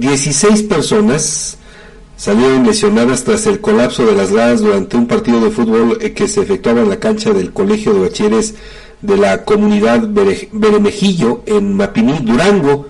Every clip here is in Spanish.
16 personas salieron lesionadas tras el colapso de las gradas durante un partido de fútbol eh, que se efectuaba en la cancha del Colegio de Bachilleres de la comunidad Beremejillo en Mapiní, Durango.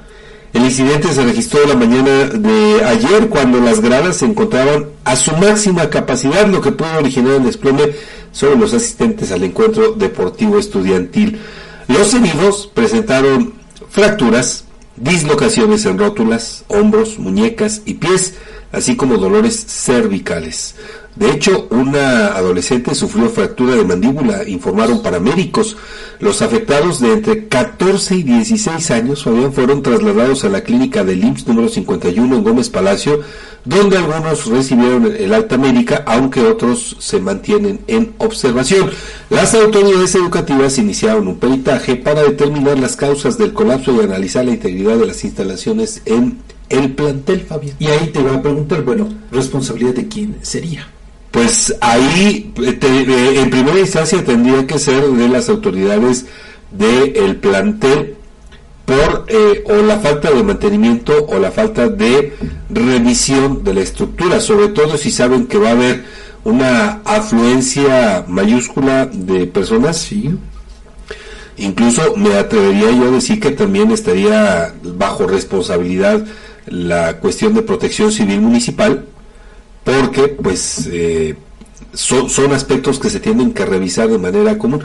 El incidente se registró la mañana de ayer cuando las gradas se encontraban a su máxima capacidad, lo que pudo originar el desplome sobre los asistentes al encuentro deportivo estudiantil. Los heridos presentaron fracturas, dislocaciones en rótulas, hombros, muñecas y pies, así como dolores cervicales. De hecho, una adolescente sufrió fractura de mandíbula, informaron paramédicos. Los afectados de entre 14 y 16 años fueron trasladados a la clínica del IMSS número 51 en Gómez Palacio, donde algunos recibieron el alta médica, aunque otros se mantienen en observación. Las autoridades educativas iniciaron un peritaje para determinar las causas del colapso y analizar la integridad de las instalaciones en el plantel, Fabián. Y ahí te voy a preguntar, bueno, responsabilidad de quién sería pues ahí eh, en primera instancia tendría que ser de las autoridades del plantel por eh, o la falta de mantenimiento o la falta de revisión de la estructura, sobre todo si saben que va a haber una afluencia mayúscula de personas, sí. Incluso me atrevería yo a decir que también estaría bajo responsabilidad la cuestión de protección civil municipal, porque pues eh, son, son aspectos que se tienen que revisar de manera común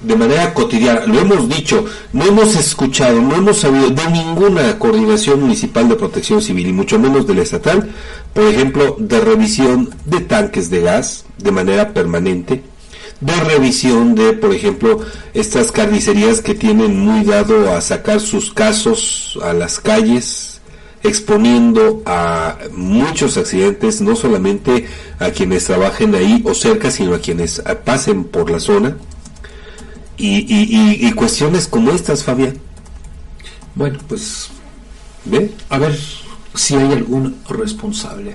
de manera cotidiana, lo hemos dicho, no hemos escuchado, no hemos sabido de ninguna coordinación municipal de protección civil y mucho menos de la estatal, por ejemplo, de revisión de tanques de gas de manera permanente, de revisión de, por ejemplo, estas carnicerías que tienen muy dado a sacar sus casos a las calles, exponiendo a muchos accidentes, no solamente a quienes trabajen ahí o cerca, sino a quienes pasen por la zona. Y, y, cuestiones como estas, Fabián. Bueno, pues, ¿ve? A ver si hay algún responsable.